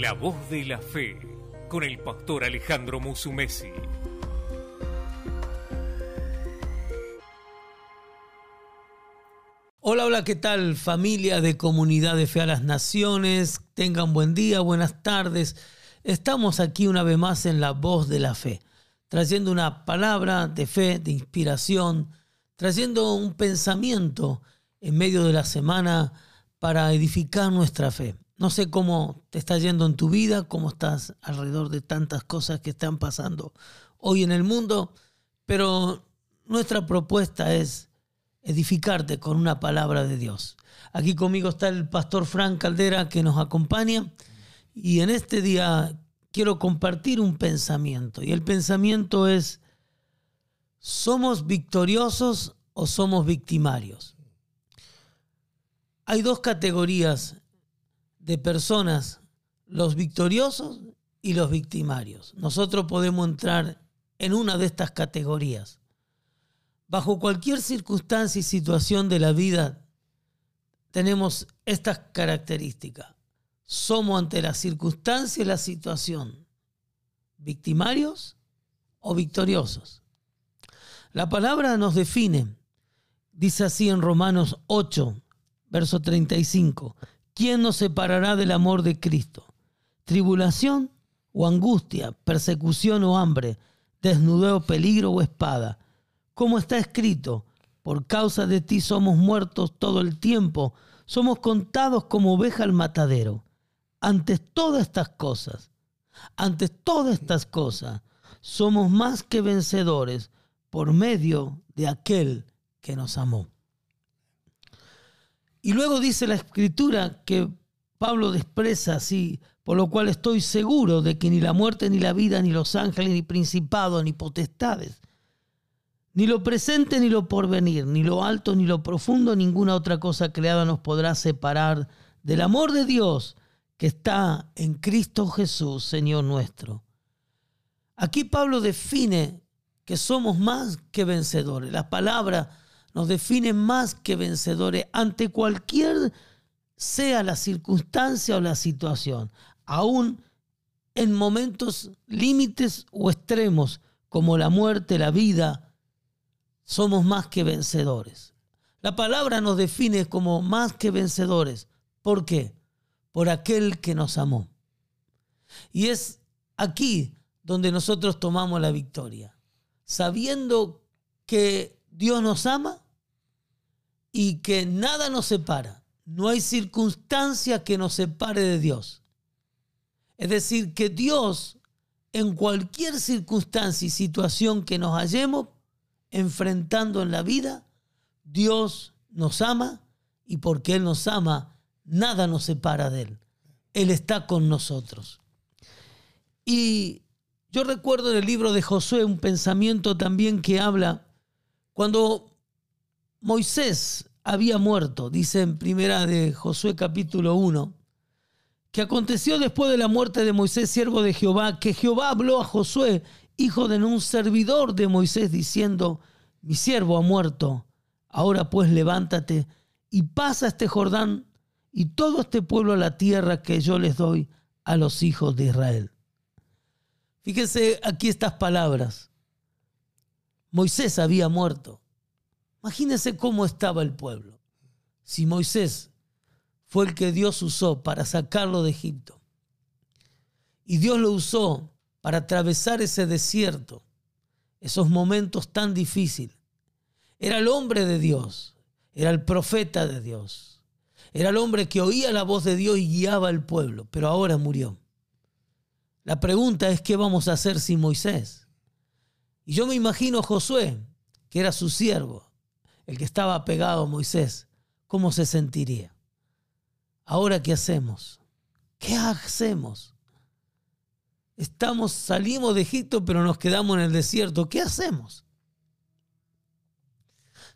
La voz de la fe con el pastor Alejandro Musumesi. Hola, hola, ¿qué tal familia de Comunidad de Fe a las Naciones? Tengan buen día, buenas tardes. Estamos aquí una vez más en La voz de la fe, trayendo una palabra de fe, de inspiración, trayendo un pensamiento en medio de la semana para edificar nuestra fe. No sé cómo te está yendo en tu vida, cómo estás alrededor de tantas cosas que están pasando hoy en el mundo, pero nuestra propuesta es edificarte con una palabra de Dios. Aquí conmigo está el pastor Frank Caldera que nos acompaña y en este día quiero compartir un pensamiento y el pensamiento es, ¿somos victoriosos o somos victimarios? Hay dos categorías de personas, los victoriosos y los victimarios. Nosotros podemos entrar en una de estas categorías. Bajo cualquier circunstancia y situación de la vida tenemos estas características. Somos ante la circunstancia y la situación victimarios o victoriosos. La palabra nos define, dice así en Romanos 8, verso 35, ¿quién nos separará del amor de Cristo? ¿Tribulación o angustia, persecución o hambre, desnudeo, peligro o espada? Como está escrito, por causa de ti somos muertos todo el tiempo, somos contados como oveja al matadero. Ante todas estas cosas, ante todas estas cosas, somos más que vencedores por medio de aquel que nos amó. Y luego dice la escritura que Pablo expresa así, por lo cual estoy seguro de que ni la muerte, ni la vida, ni los ángeles, ni principados, ni potestades, ni lo presente, ni lo porvenir, ni lo alto, ni lo profundo, ninguna otra cosa creada nos podrá separar del amor de Dios que está en Cristo Jesús, Señor nuestro. Aquí Pablo define que somos más que vencedores. La palabra nos define más que vencedores ante cualquier sea la circunstancia o la situación, aún en momentos límites o extremos como la muerte, la vida, somos más que vencedores. La palabra nos define como más que vencedores. ¿Por qué? Por aquel que nos amó. Y es aquí donde nosotros tomamos la victoria, sabiendo que Dios nos ama y que nada nos separa. No hay circunstancia que nos separe de Dios. Es decir, que Dios, en cualquier circunstancia y situación que nos hallemos enfrentando en la vida, Dios nos ama y porque Él nos ama, nada nos separa de Él. Él está con nosotros. Y yo recuerdo en el libro de Josué un pensamiento también que habla cuando Moisés había muerto, dice en primera de Josué capítulo 1, que aconteció después de la muerte de Moisés, siervo de Jehová, que Jehová habló a Josué, hijo de un servidor de Moisés, diciendo, mi siervo ha muerto, ahora pues levántate y pasa este Jordán y todo este pueblo a la tierra que yo les doy a los hijos de Israel. Fíjese aquí estas palabras. Moisés había muerto. Imagínense cómo estaba el pueblo. Si Moisés fue el que Dios usó para sacarlo de Egipto y Dios lo usó para atravesar ese desierto, esos momentos tan difíciles. Era el hombre de Dios, era el profeta de Dios, era el hombre que oía la voz de Dios y guiaba al pueblo, pero ahora murió. La pregunta es, ¿qué vamos a hacer sin Moisés? Y yo me imagino Josué, que era su siervo, el que estaba pegado a Moisés, ¿cómo se sentiría? Ahora, ¿qué hacemos? ¿Qué hacemos? Estamos, salimos de Egipto, pero nos quedamos en el desierto. ¿Qué hacemos?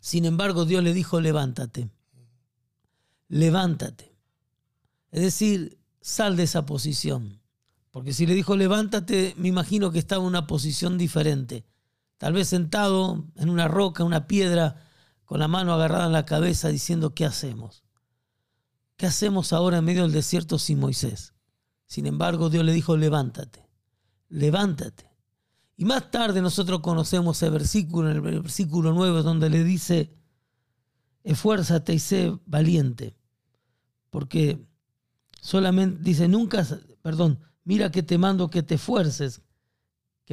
Sin embargo, Dios le dijo, levántate. Levántate. Es decir, sal de esa posición. Porque si le dijo, levántate, me imagino que estaba en una posición diferente tal vez sentado en una roca, una piedra, con la mano agarrada en la cabeza, diciendo, ¿qué hacemos? ¿Qué hacemos ahora en medio del desierto sin Moisés? Sin embargo, Dios le dijo, levántate, levántate. Y más tarde nosotros conocemos ese versículo, en el versículo 9, donde le dice, esfuérzate y sé valiente. Porque solamente dice, nunca, perdón, mira que te mando que te esfuerces,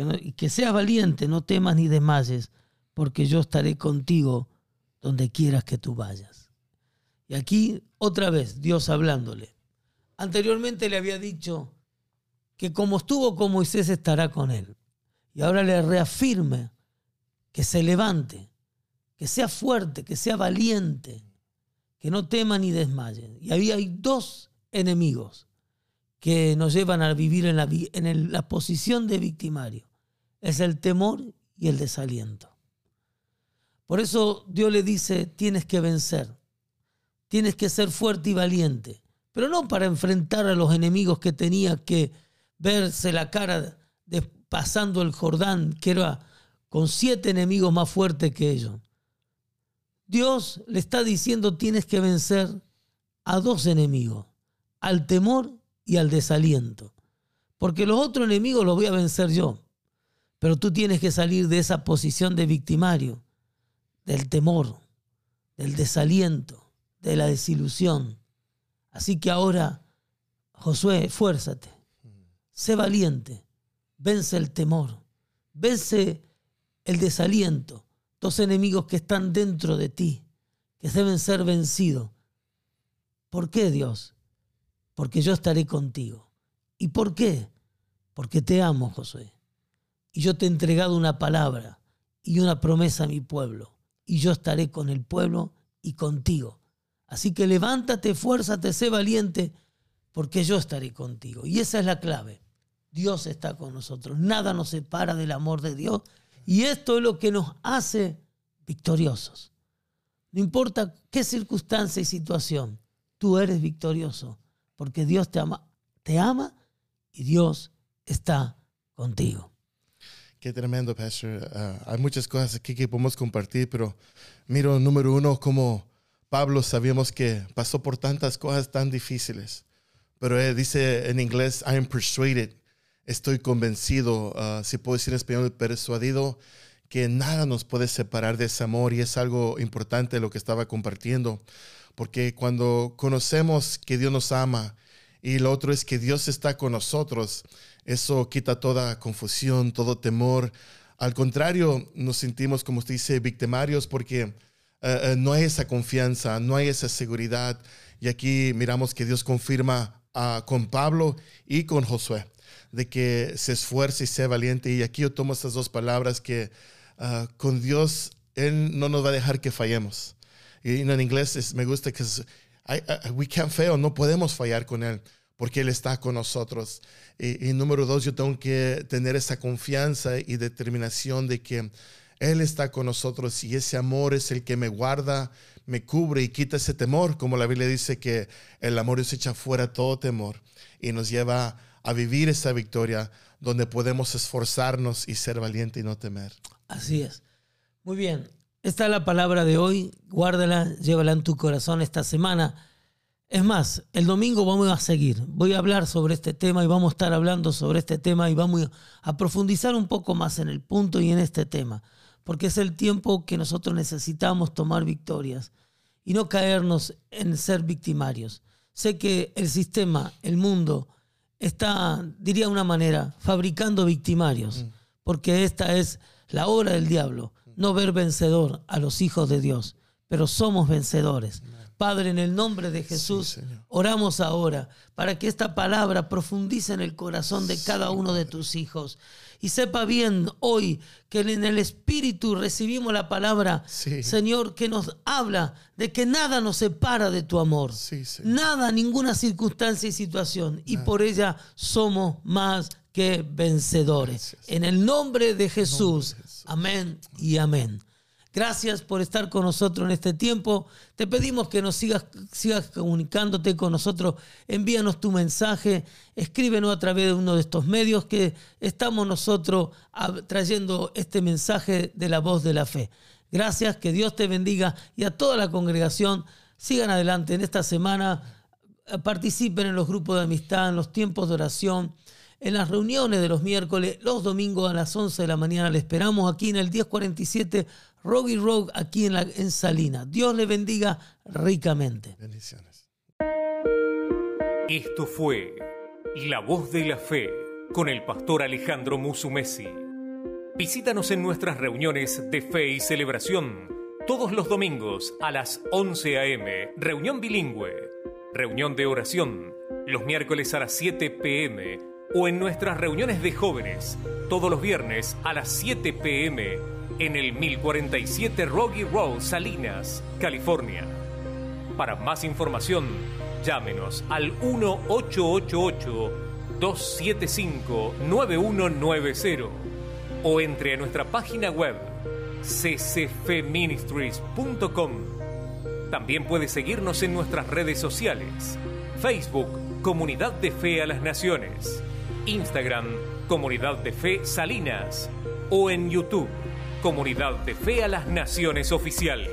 que, que seas valiente, no temas ni desmayes, porque yo estaré contigo donde quieras que tú vayas. Y aquí otra vez Dios hablándole. Anteriormente le había dicho que como estuvo con Moisés estará con él. Y ahora le reafirme que se levante, que sea fuerte, que sea valiente, que no tema ni desmaye. Y ahí hay dos enemigos que nos llevan a vivir en la posición de victimario. Es el temor y el desaliento. Por eso Dios le dice, tienes que vencer, tienes que ser fuerte y valiente pero no para enfrentar a los enemigos que tenía que verse la cara pasando el Jordán, que era con siete enemigos más fuertes que ellos. Dios le está diciendo tienes que vencer a dos enemigos, al temor y al desaliento. Porque los otros enemigos los voy a vencer yo. Pero tú tienes que salir de esa posición de victimario, del temor, del desaliento, de la desilusión. Así que ahora, Josué, esfuérzate, sé valiente, vence el temor, vence el desaliento, dos enemigos que están dentro de ti, que deben ser vencidos. ¿Por qué, Dios? Porque yo estaré contigo. ¿Y por qué? Porque te amo, Josué. Y yo te he entregado una palabra y una promesa a mi pueblo. Y yo estaré con el pueblo y contigo Así que levántate, fuérzate, sé valiente, porque yo estaré contigo. Y esa es la clave. Dios está con nosotros. Nada nos separa del amor de Dios. Y esto es lo que nos hace victoriosos. No importa qué circunstancia y situación, tú eres victorioso, porque Dios te ama, te ama y Dios está contigo. Qué tremendo, Pastor. Ah, hay muchas cosas aquí que podemos compartir, pero miro, número uno, como Pablo sabíamos que pasó por tantas cosas tan difíciles, pero él dice en inglés, I am persuaded, estoy convencido, uh, si puedo decir en español, persuadido, que nada nos puede separar de ese amor y es algo importante lo que estaba compartiendo, porque cuando conocemos que Dios nos ama y lo otro es que Dios está con nosotros, eso quita toda confusión, todo temor. Al contrario, nos sentimos, como usted dice, victimarios porque eh, no hay esa confianza, no hay esa seguridad. Y aquí miramos que Dios confirma ah, con Pablo y con Josué de que se esfuerce y sea valiente. Y aquí yo tomo estas dos palabras que ah, con Dios Él no nos va a dejar que fallemos. Y en inglés me gusta que es, we can't fail, no podemos fallar con Él porque Él está con nosotros. Y, número dos, yo tengo que tener esa confianza y determinación de que él está con nosotros y ese amor es el que me guarda, me cubre y quita ese temor, como la Biblia dice que el amor es echa fuera todo temor y nos lleva a vivir esa victoria donde podemos esforzarnos y ser valiente y no temer. Así es. Muy bien. Esta es la palabra de hoy. Guárdala, llévala en tu corazón esta semana. Es más, el domingo vamos a seguir. Voy a hablar sobre este tema y vamos a estar hablando sobre este tema y vamos a profundizar un poco más en el punto y en este tema porque es el tiempo que nosotros necesitamos tomar victorias y no caernos en ser victimarios. Sé que el sistema, el mundo, está, diría de una manera, fabricando victimarios, mm. porque esta es la obra del diablo, no ver vencedor a los hijos de Dios, pero somos vencedores. Padre, en el nombre de Jesús, oramos ahora para que esta palabra profundice en el corazón de cada uno de tus hijos y sepa bien hoy que en el Espíritu recibimos la palabra, Señor, que nos habla de que nada nos separa de tu amor. nada, ninguna circunstancia y situación. Y por ella somos más que vencedores. En el nombre de Jesús. Amén y amén. Gracias por estar con nosotros en este tiempo. Te pedimos que nos sigas, sigas comunicándote con nosotros. Envíanos tu mensaje, escríbenos a través de uno de estos medios que estamos nosotros trayendo este mensaje de la voz de la fe. Gracias, que Dios te bendiga y a toda la congregación sigan adelante en esta semana participen en los grupos de amistad, en los tiempos de oración, en las reuniones de los miércoles, los domingos a las 11 de la mañana. Le esperamos aquí en el 1047 Rogue Rogue, aquí en, la, en Salinas. Dios le bendiga ricamente. Bendiciones. Esto fue La Voz de la Fe con el pastor Alejandro Musumesi. Visítanos en nuestras reuniones de fe y celebración todos los domingos a las 11 a.m. Reunión bilingüe, reunión de oración, los miércoles a las 7 p.m. o en nuestras reuniones de jóvenes todos los viernes a las 7 p.m. en el 1047 Rocky Road, Salinas, California. Para más información, llámenos al 1888-275-9190 o entre a nuestra página web ccfministries.com. También puede seguirnos en nuestras redes sociales. Facebook, Comunidad de Fe a las Naciones. Instagram, Comunidad de Fe Salinas. O en YouTube, Comunidad de Fe a las Naciones Oficial.